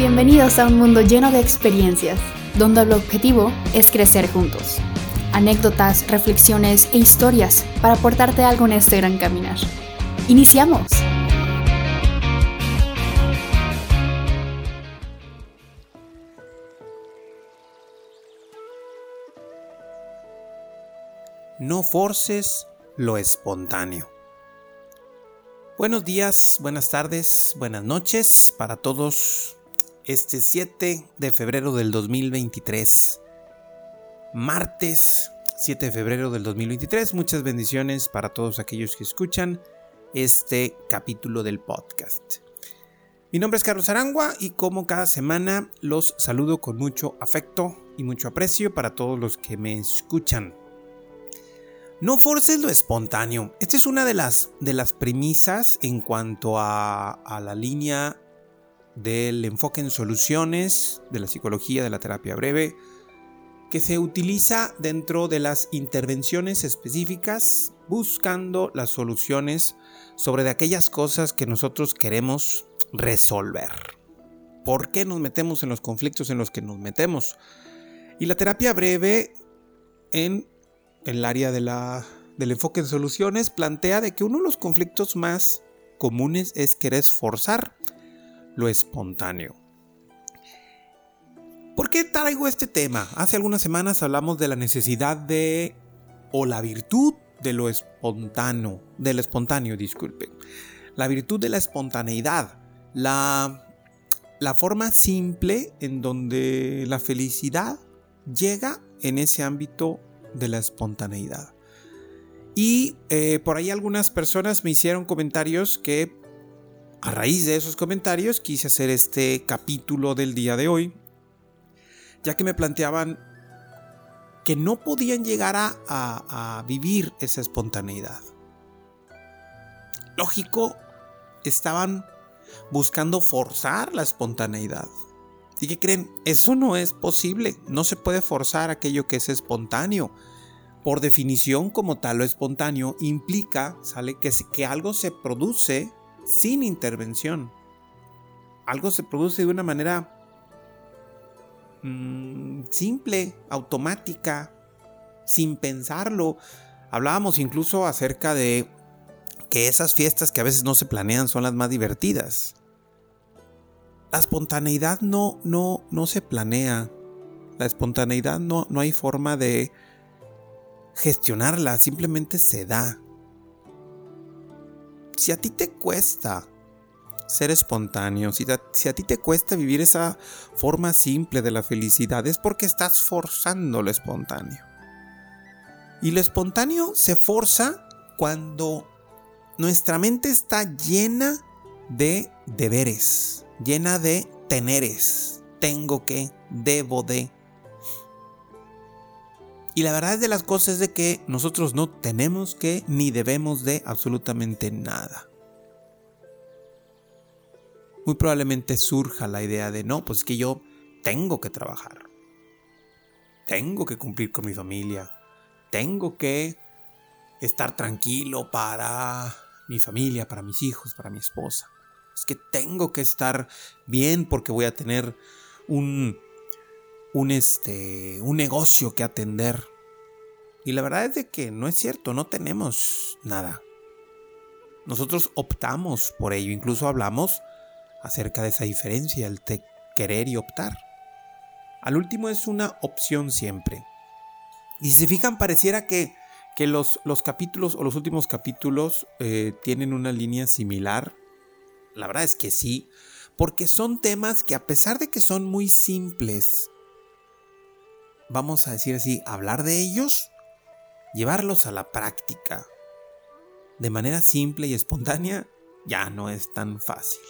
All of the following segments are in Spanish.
Bienvenidos a un mundo lleno de experiencias, donde el objetivo es crecer juntos. Anécdotas, reflexiones e historias para aportarte algo en este gran caminar. ¡Iniciamos! No forces lo espontáneo. Buenos días, buenas tardes, buenas noches para todos. Este 7 de febrero del 2023. Martes 7 de febrero del 2023. Muchas bendiciones para todos aquellos que escuchan este capítulo del podcast. Mi nombre es Carlos Arangua y como cada semana los saludo con mucho afecto y mucho aprecio para todos los que me escuchan. No forces lo espontáneo. Esta es una de las, de las premisas en cuanto a, a la línea del enfoque en soluciones de la psicología de la terapia breve que se utiliza dentro de las intervenciones específicas buscando las soluciones sobre de aquellas cosas que nosotros queremos resolver. ¿Por qué nos metemos en los conflictos en los que nos metemos? Y la terapia breve en el área de la, del enfoque en soluciones, plantea de que uno de los conflictos más comunes es querer forzar lo espontáneo. ¿Por qué traigo este tema? Hace algunas semanas hablamos de la necesidad de, o la virtud de lo espontáneo, del espontáneo, disculpe. La virtud de la espontaneidad, la, la forma simple en donde la felicidad llega en ese ámbito de la espontaneidad. Y eh, por ahí algunas personas me hicieron comentarios que a raíz de esos comentarios quise hacer este capítulo del día de hoy, ya que me planteaban que no podían llegar a, vivir esa espontaneidad. Lógico, estaban buscando forzar la espontaneidad. ¿Y qué creen? Eso no es posible. No se puede forzar aquello que es espontáneo. Por definición, como tal, lo espontáneo implica, sale que algo se produce sin intervención. Algo se produce de una manera mm, simple, automática, sin pensarlo. Hablábamos incluso acerca de que esas fiestas que a veces no se planean son las más divertidas. La espontaneidad no, no, no se planea. La espontaneidad no, no hay forma de gestionarla, simplemente se da. Si a ti te cuesta ser espontáneo, si, a ti te cuesta vivir esa forma simple de la felicidad, es porque estás forzando lo espontáneo. Y lo espontáneo se forza cuando nuestra mente está llena de deberes, llena de teneres. Tengo que, debo de. Y la verdad de las cosas es de que nosotros no tenemos que ni debemos de absolutamente nada. Muy probablemente surja la idea de no, pues es que yo tengo que trabajar. Tengo que cumplir con mi familia. Tengo que estar tranquilo para mi familia, para mis hijos, para mi esposa es que tengo que estar bien porque voy a tener un, un, este, un negocio que atender. Y la verdad es de que no es cierto, no tenemos nada. Nosotros optamos por ello, incluso hablamos acerca de esa diferencia, el querer y optar. Al último es una opción siempre. Y si se fijan, pareciera que, que los, los, capítulos o los últimos capítulos eh, tienen una línea similar la verdad es que sí, porque son temas que a pesar de que son muy simples, vamos a decir así, hablar de ellos, llevarlos a la práctica de manera simple y espontánea, ya no es tan fácil.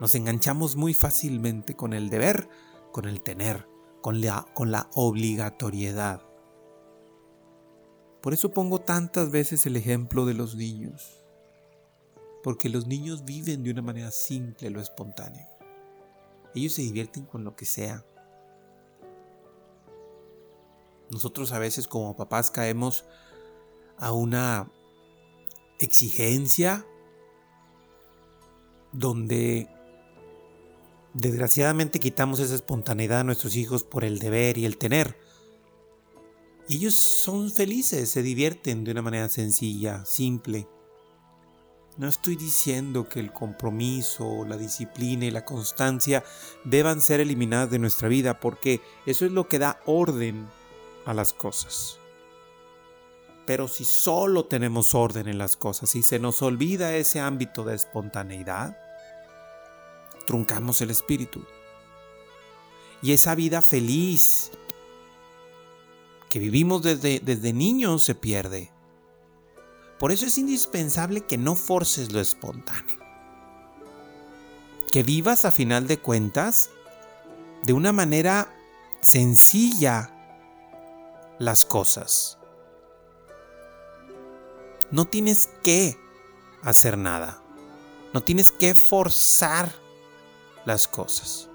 Nos enganchamos muy fácilmente con el deber, con el tener, con la, con la obligatoriedad. Por eso pongo tantas veces el ejemplo de los niños porque los niños viven de una manera simple lo espontáneo. Ellos se divierten con lo que sea. Nosotros a veces como papás caemos a una exigencia donde desgraciadamente quitamos esa espontaneidad a nuestros hijos por el deber y el tener. Y ellos son felices, se divierten de una manera sencilla, simple. No estoy diciendo que el compromiso, la disciplina y la constancia deban ser eliminadas de nuestra vida, porque eso es lo que da orden a las cosas. Pero si solo tenemos orden en las cosas y se nos olvida ese ámbito de espontaneidad, truncamos el espíritu. Y esa vida feliz que vivimos desde, desde niños se pierde. Por eso es indispensable que no forces lo espontáneo. Que vivas a final de cuentas de una manera sencilla las cosas. No tienes que hacer nada. No tienes que forzar las cosas.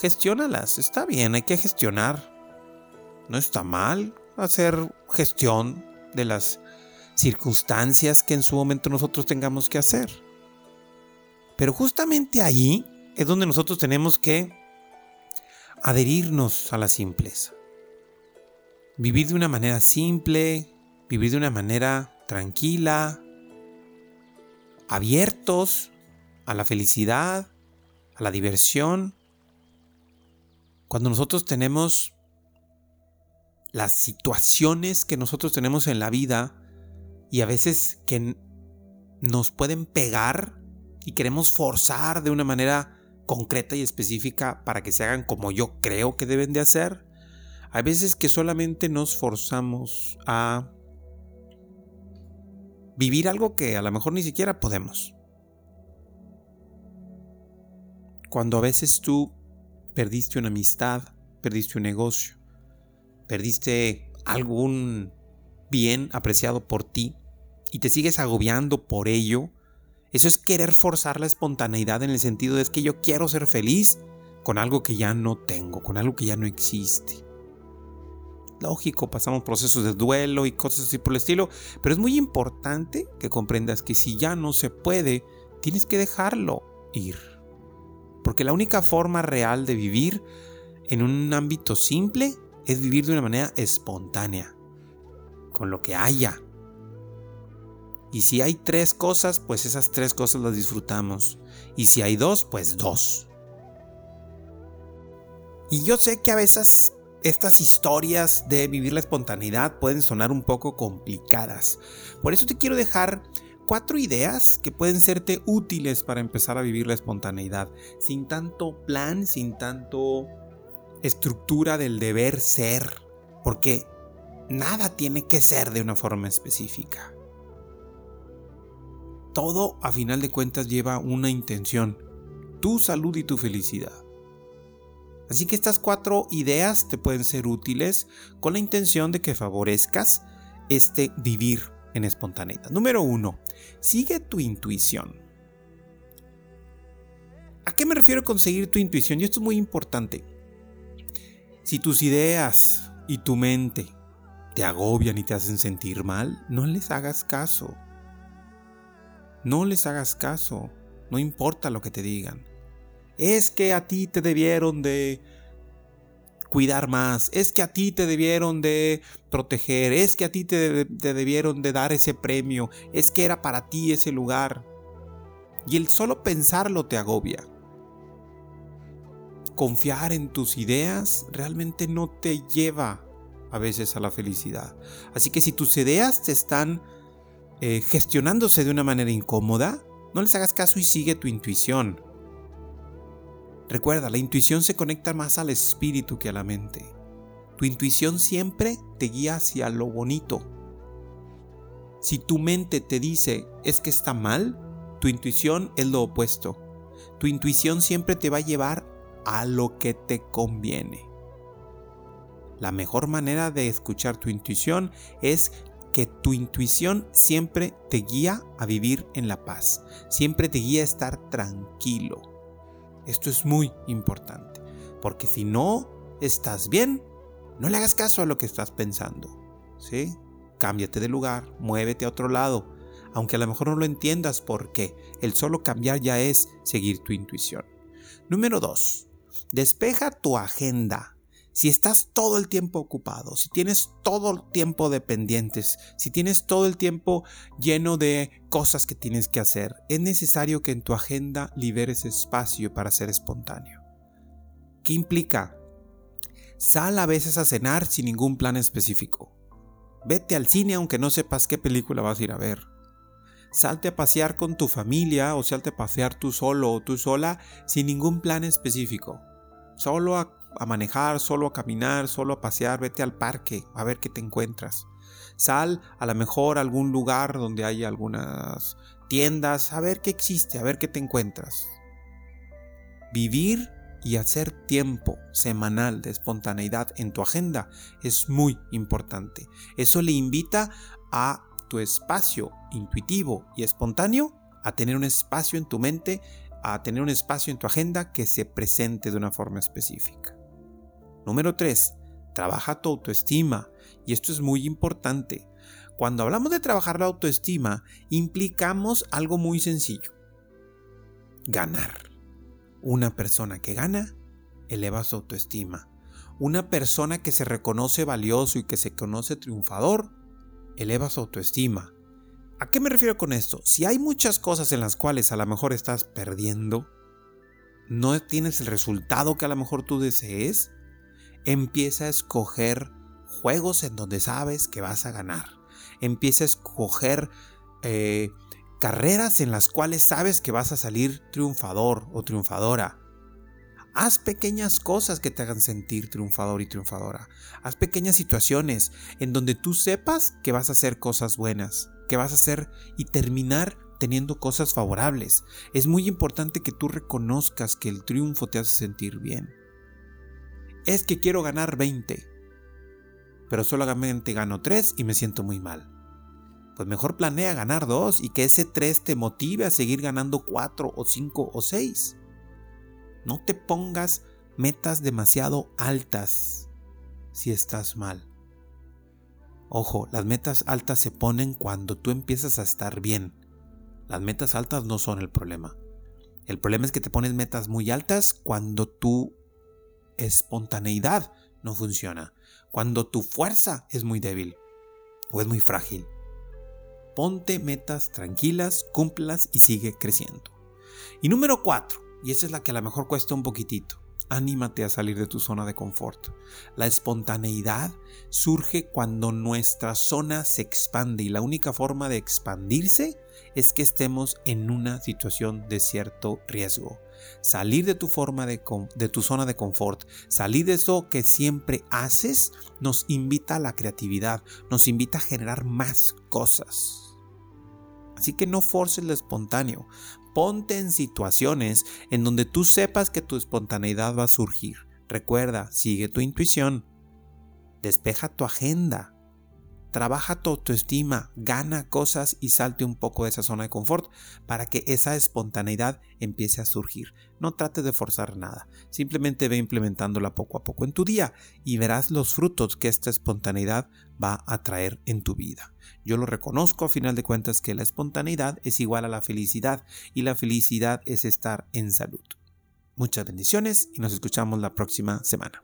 Gestiónalas, está bien, hay que gestionar. No está mal hacer gestión de las circunstancias que en su momento nosotros tengamos que hacer. Pero justamente ahí es donde nosotros tenemos que adherirnos a la simpleza. Vivir de una manera simple, vivir de una manera tranquila, abiertos a la felicidad, a la diversión. Cuando nosotros tenemos las situaciones que nosotros tenemos en la vida, y a veces que nos pueden pegar y queremos forzar de una manera concreta y específica para que se hagan como yo creo que deben de hacer. Hay veces que solamente nos forzamos a vivir algo que a lo mejor ni siquiera podemos. Cuando a veces tú perdiste una amistad, perdiste un negocio, perdiste algún bien apreciado por ti, y te sigues agobiando por ello, eso es querer forzar la espontaneidad en el sentido de es que yo quiero ser feliz con algo que ya no tengo, con algo que ya no existe. Lógico, pasamos procesos de duelo y cosas así por el estilo, pero es muy importante que comprendas que si ya no se puede, tienes que dejarlo ir. Porque la única forma real de vivir en un ámbito simple es vivir de una manera espontánea, con lo que haya, y si hay tres cosas, pues esas tres cosas las disfrutamos. Y si hay dos, pues dos. Y yo sé que a veces estas historias de vivir la espontaneidad pueden sonar un poco complicadas. Por eso te quiero dejar cuatro ideas que pueden serte útiles para empezar a vivir la espontaneidad. Sin tanto plan, sin tanto estructura del deber ser. Porque nada tiene que ser de una forma específica todo a final de cuentas lleva una intención, tu salud y tu felicidad. Así que estas cuatro ideas te pueden ser útiles con la intención de que favorezcas este vivir en espontaneidad. Número uno, sigue tu intuición. ¿A qué me refiero con seguir tu intuición? Y esto es muy importante. Si tus ideas y tu mente te agobian y te hacen sentir mal, no les hagas caso. No les hagas caso, no importa lo que te digan. Es que a ti te debieron de cuidar más, es que a ti te debieron de proteger, es que a ti te, debieron de dar ese premio, es que era para ti ese lugar. Y el solo pensarlo te agobia. Confiar en tus ideas realmente no te lleva a veces a la felicidad. Así que si tus ideas te están eh, gestionándose de una manera incómoda, no les hagas caso y sigue tu intuición. Recuerda, la intuición se conecta más al espíritu que a la mente. Tu intuición siempre te guía hacia lo bonito. Si tu mente te dice es que está mal, tu intuición es lo opuesto. Tu intuición siempre te va a llevar a lo que te conviene. La mejor manera de escuchar tu intuición es que tu intuición siempre te guía a vivir en la paz, siempre te guía a estar tranquilo. Esto es muy importante, porque si no estás bien, no le hagas caso a lo que estás pensando, ¿sí? Cámbiate de lugar, muévete a otro lado, aunque a lo mejor no lo entiendas porque el solo cambiar ya es seguir tu intuición. Número 2. Despeja tu agenda. Si estás todo el tiempo ocupado, si tienes todo el tiempo de pendientes, si tienes todo el tiempo lleno de cosas que tienes que hacer, es necesario que en tu agenda liberes espacio para ser espontáneo. ¿Qué implica? Sal a veces a cenar sin ningún plan específico. Vete al cine aunque no sepas qué película vas a ir a ver. Salte a pasear con tu familia o salte a pasear tú solo o tú sola sin ningún plan específico. Solo a a manejar, solo a caminar, solo a pasear, vete al parque a ver qué te encuentras. Sal a lo mejor a algún lugar donde haya algunas tiendas, a ver qué existe, a ver qué te encuentras. Vivir y hacer tiempo semanal de espontaneidad en tu agenda es muy importante. Eso le invita a tu espacio intuitivo y espontáneo a tener un espacio en tu mente, a tener un espacio en tu agenda que se presente de una forma específica. Número 3. Trabaja tu autoestima. Y esto es muy importante. Cuando hablamos de trabajar la autoestima, implicamos algo muy sencillo. Ganar. Una persona que gana eleva su autoestima. Una persona que se reconoce valioso y que se conoce triunfador eleva su autoestima. ¿A qué me refiero con esto? Si hay muchas cosas en las cuales a lo mejor estás perdiendo, no tienes el resultado que a lo mejor tú desees, empieza a escoger juegos en donde sabes que vas a ganar. Empieza a escoger eh, carreras en las cuales sabes que vas a salir triunfador o triunfadora. Haz pequeñas cosas que te hagan sentir triunfador y triunfadora. Haz pequeñas situaciones en donde tú sepas que vas a hacer cosas buenas, que vas a hacer y terminar teniendo cosas favorables. Es muy importante que tú reconozcas que el triunfo te hace sentir bien es que quiero ganar 20, pero solamente gano 3 y me siento muy mal. Pues mejor planea ganar 2 y que ese 3 te motive a seguir ganando 4 o 5 o 6. No te pongas metas demasiado altas si estás mal. Ojo, las metas altas se ponen cuando tú empiezas a estar bien. Las metas altas no son el problema. El problema es que te pones metas muy altas cuando tú espontaneidad no funciona, cuando tu fuerza es muy débil o es muy frágil. Ponte metas tranquilas, cúmplelas y sigue creciendo. Y número 4, y esa es la que a lo mejor cuesta un poquitito, anímate a salir de tu zona de confort. La espontaneidad surge cuando nuestra zona se expande y la única forma de expandirse es que estemos en una situación de cierto riesgo. Salir de tu forma de, de tu zona de confort, salir de eso que siempre haces, nos invita a la creatividad, nos invita a generar más cosas. Así que no forces lo espontáneo. Ponte en situaciones en donde tú sepas que tu espontaneidad va a surgir. Recuerda, sigue tu intuición. Despeja tu agenda. Trabaja tu autoestima, gana cosas y salte un poco de esa zona de confort para que esa espontaneidad empiece a surgir. No trates de forzar nada, simplemente ve implementándola poco a poco en tu día y verás los frutos que esta espontaneidad va a traer en tu vida. Yo lo reconozco a final de cuentas que la espontaneidad es igual a la felicidad y la felicidad es estar en salud. Muchas bendiciones y nos escuchamos la próxima semana.